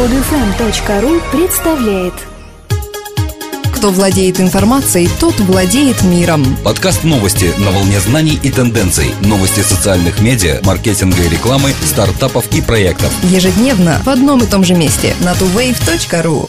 Подфм.ру представляет Кто владеет информацией, тот владеет миром. Подкаст новости на волне знаний и тенденций. Новости социальных медиа, маркетинга и рекламы, стартапов и проектов. Ежедневно в одном и том же месте на tuwave.ru.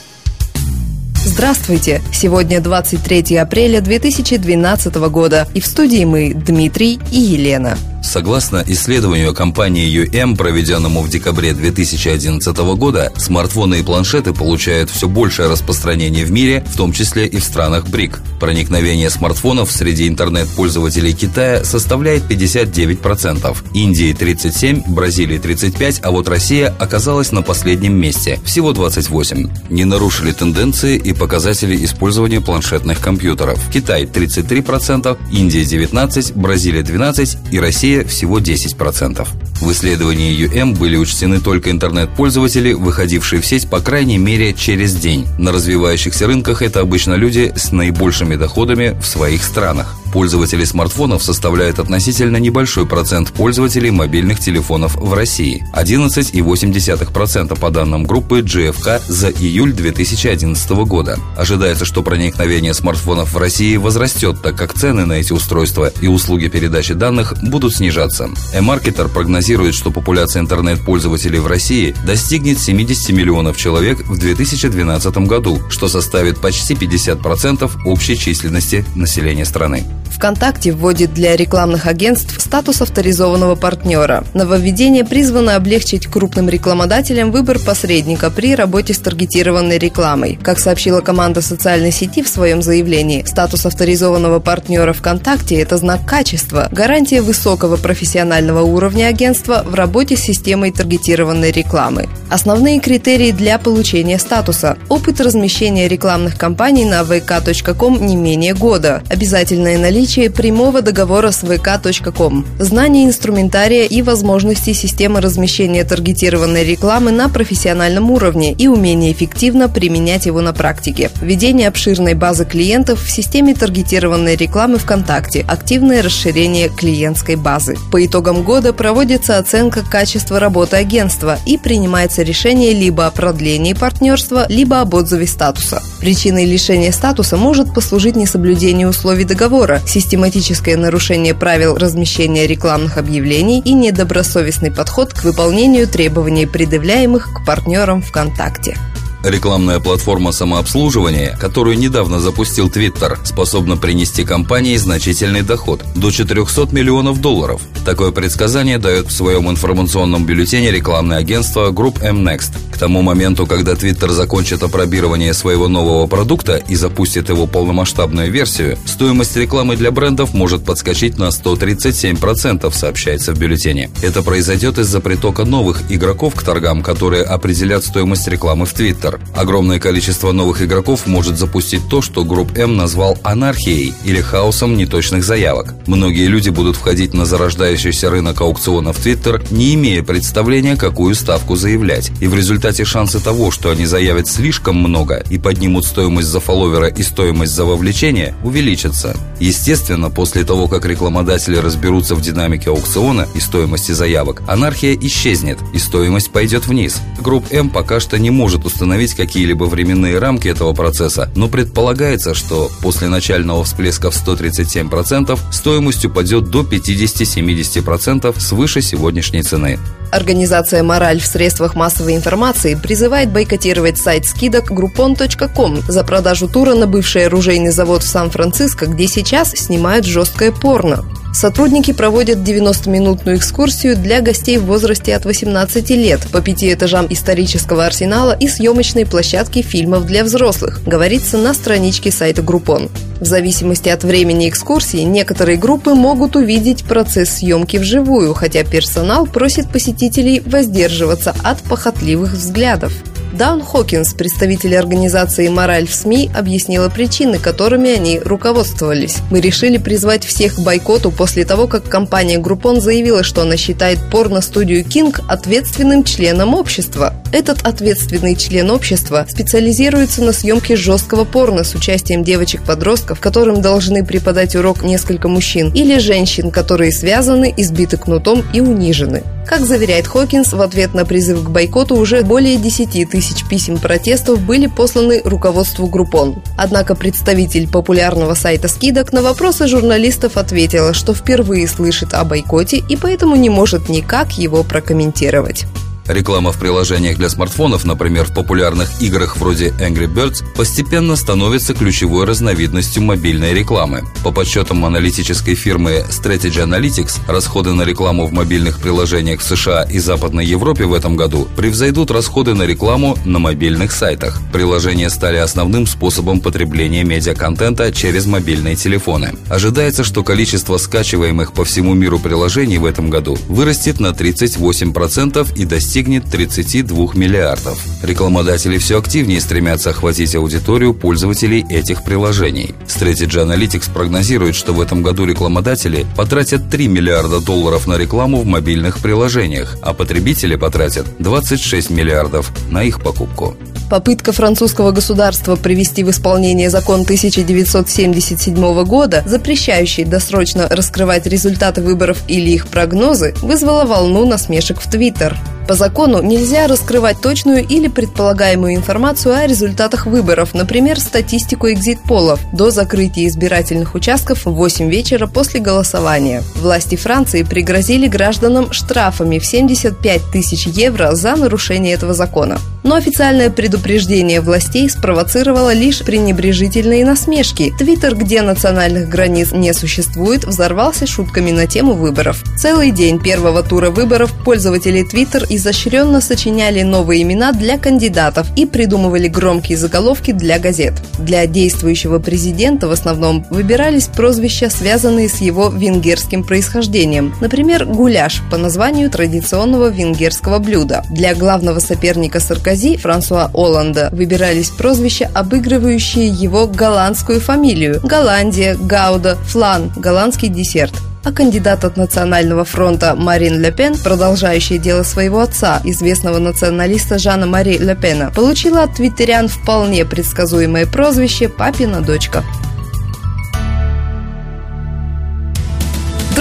Здравствуйте! Сегодня 23 апреля 2012 года, и в студии мы Дмитрий и Елена. Согласно исследованию компании UM, проведенному в декабре 2011 года, смартфоны и планшеты получают все большее распространение в мире, в том числе и в странах БРИК. Проникновение смартфонов среди интернет-пользователей Китая составляет 59%, Индии 37%, Бразилии 35%, а вот Россия оказалась на последнем месте – всего 28%. Не нарушили тенденции и показатели использования планшетных компьютеров. Китай 33%, Индия 19%, Бразилия 12% и Россия Россия всего 10%. В исследовании UM были учтены только интернет-пользователи, выходившие в сеть по крайней мере через день. На развивающихся рынках это обычно люди с наибольшими доходами в своих странах. Пользователи смартфонов составляют относительно небольшой процент пользователей мобильных телефонов в России – 11,8% по данным группы GFK за июль 2011 года. Ожидается, что проникновение смартфонов в России возрастет, так как цены на эти устройства и услуги передачи данных будут снижаться. E-Marketer прогнозирует, что популяция интернет-пользователей в России достигнет 70 миллионов человек в 2012 году, что составит почти 50% общей численности населения страны. ВКонтакте вводит для рекламных агентств статус авторизованного партнера. Нововведение призвано облегчить крупным рекламодателям выбор посредника при работе с таргетированной рекламой. Как сообщила команда социальной сети в своем заявлении, статус авторизованного партнера ВКонтакте – это знак качества, гарантия высокого профессионального уровня агентства в работе с системой таргетированной рекламы. Основные критерии для получения статуса – опыт размещения рекламных кампаний на vk.com не менее года, обязательное наличие наличие прямого договора с vk.com, знание инструментария и возможностей системы размещения таргетированной рекламы на профессиональном уровне и умение эффективно применять его на практике, введение обширной базы клиентов в системе таргетированной рекламы ВКонтакте, активное расширение клиентской базы. По итогам года проводится оценка качества работы агентства и принимается решение либо о продлении партнерства, либо об отзыве статуса. Причиной лишения статуса может послужить несоблюдение условий договора, систематическое нарушение правил размещения рекламных объявлений и недобросовестный подход к выполнению требований, предъявляемых к партнерам ВКонтакте. Рекламная платформа самообслуживания, которую недавно запустил Twitter, способна принести компании значительный доход – до 400 миллионов долларов. Такое предсказание дает в своем информационном бюллетене рекламное агентство GroupM Next. К тому моменту, когда Twitter закончит опробирование своего нового продукта и запустит его полномасштабную версию, стоимость рекламы для брендов может подскочить на 137%, сообщается в бюллетене. Это произойдет из-за притока новых игроков к торгам, которые определят стоимость рекламы в Twitter. Twitter. Огромное количество новых игроков может запустить то, что GroupM назвал анархией или хаосом неточных заявок. Многие люди будут входить на зарождающийся рынок аукционов Twitter, не имея представления, какую ставку заявлять. И в результате шансы того, что они заявят слишком много и поднимут стоимость за фолловера и стоимость за вовлечение, увеличатся. Естественно, после того, как рекламодатели разберутся в динамике аукциона и стоимости заявок, анархия исчезнет и стоимость пойдет вниз. GroupM пока что не может установить установить какие-либо временные рамки этого процесса, но предполагается, что после начального всплеска в 137% стоимость упадет до 50-70% свыше сегодняшней цены. Организация «Мораль» в средствах массовой информации призывает бойкотировать сайт скидок groupon.com за продажу тура на бывший оружейный завод в Сан-Франциско, где сейчас снимают жесткое порно. Сотрудники проводят 90-минутную экскурсию для гостей в возрасте от 18 лет по пяти этажам исторического арсенала и съемочной площадки фильмов для взрослых, говорится на страничке сайта Группон. В зависимости от времени экскурсии некоторые группы могут увидеть процесс съемки вживую, хотя персонал просит посетителей воздерживаться от похотливых взглядов. Даун Хокинс, представитель организации «Мораль в СМИ», объяснила причины, которыми они руководствовались. «Мы решили призвать всех к бойкоту после того, как компания Groupon заявила, что она считает порно-студию King ответственным членом общества. Этот ответственный член общества специализируется на съемке жесткого порно с участием девочек-подростков, которым должны преподать урок несколько мужчин, или женщин, которые связаны, избиты кнутом и унижены. Как заверяет Хокинс, в ответ на призыв к бойкоту уже более 10 тысяч тысяч писем протестов были посланы руководству Группон. Однако представитель популярного сайта скидок на вопросы журналистов ответила, что впервые слышит о бойкоте и поэтому не может никак его прокомментировать. Реклама в приложениях для смартфонов, например, в популярных играх вроде Angry Birds, постепенно становится ключевой разновидностью мобильной рекламы. По подсчетам аналитической фирмы Strategy Analytics, расходы на рекламу в мобильных приложениях в США и Западной Европе в этом году превзойдут расходы на рекламу на мобильных сайтах. Приложения стали основным способом потребления медиаконтента через мобильные телефоны. Ожидается, что количество скачиваемых по всему миру приложений в этом году вырастет на 38% и достигнет достигнет 32 миллиардов. Рекламодатели все активнее стремятся охватить аудиторию пользователей этих приложений. Strategy Analytics прогнозирует, что в этом году рекламодатели потратят 3 миллиарда долларов на рекламу в мобильных приложениях, а потребители потратят 26 миллиардов на их покупку. Попытка французского государства привести в исполнение закон 1977 года, запрещающий досрочно раскрывать результаты выборов или их прогнозы, вызвала волну насмешек в Твиттер. По закону нельзя раскрывать точную или предполагаемую информацию о результатах выборов, например, статистику экзит-полов, до закрытия избирательных участков в 8 вечера после голосования. Власти Франции пригрозили гражданам штрафами в 75 тысяч евро за нарушение этого закона. Но официальное предупреждение властей спровоцировало лишь пренебрежительные насмешки. Твиттер, где национальных границ не существует, взорвался шутками на тему выборов. Целый день первого тура выборов пользователи Твиттер из изощренно сочиняли новые имена для кандидатов и придумывали громкие заголовки для газет. Для действующего президента в основном выбирались прозвища, связанные с его венгерским происхождением. Например, гуляш по названию традиционного венгерского блюда. Для главного соперника Саркози, Франсуа Оланда, выбирались прозвища, обыгрывающие его голландскую фамилию. Голландия, Гауда, Флан, голландский десерт а кандидат от Национального фронта Марин Ле Пен, продолжающая дело своего отца, известного националиста Жана Мари Ле Пена, получила от твиттерян вполне предсказуемое прозвище «папина дочка».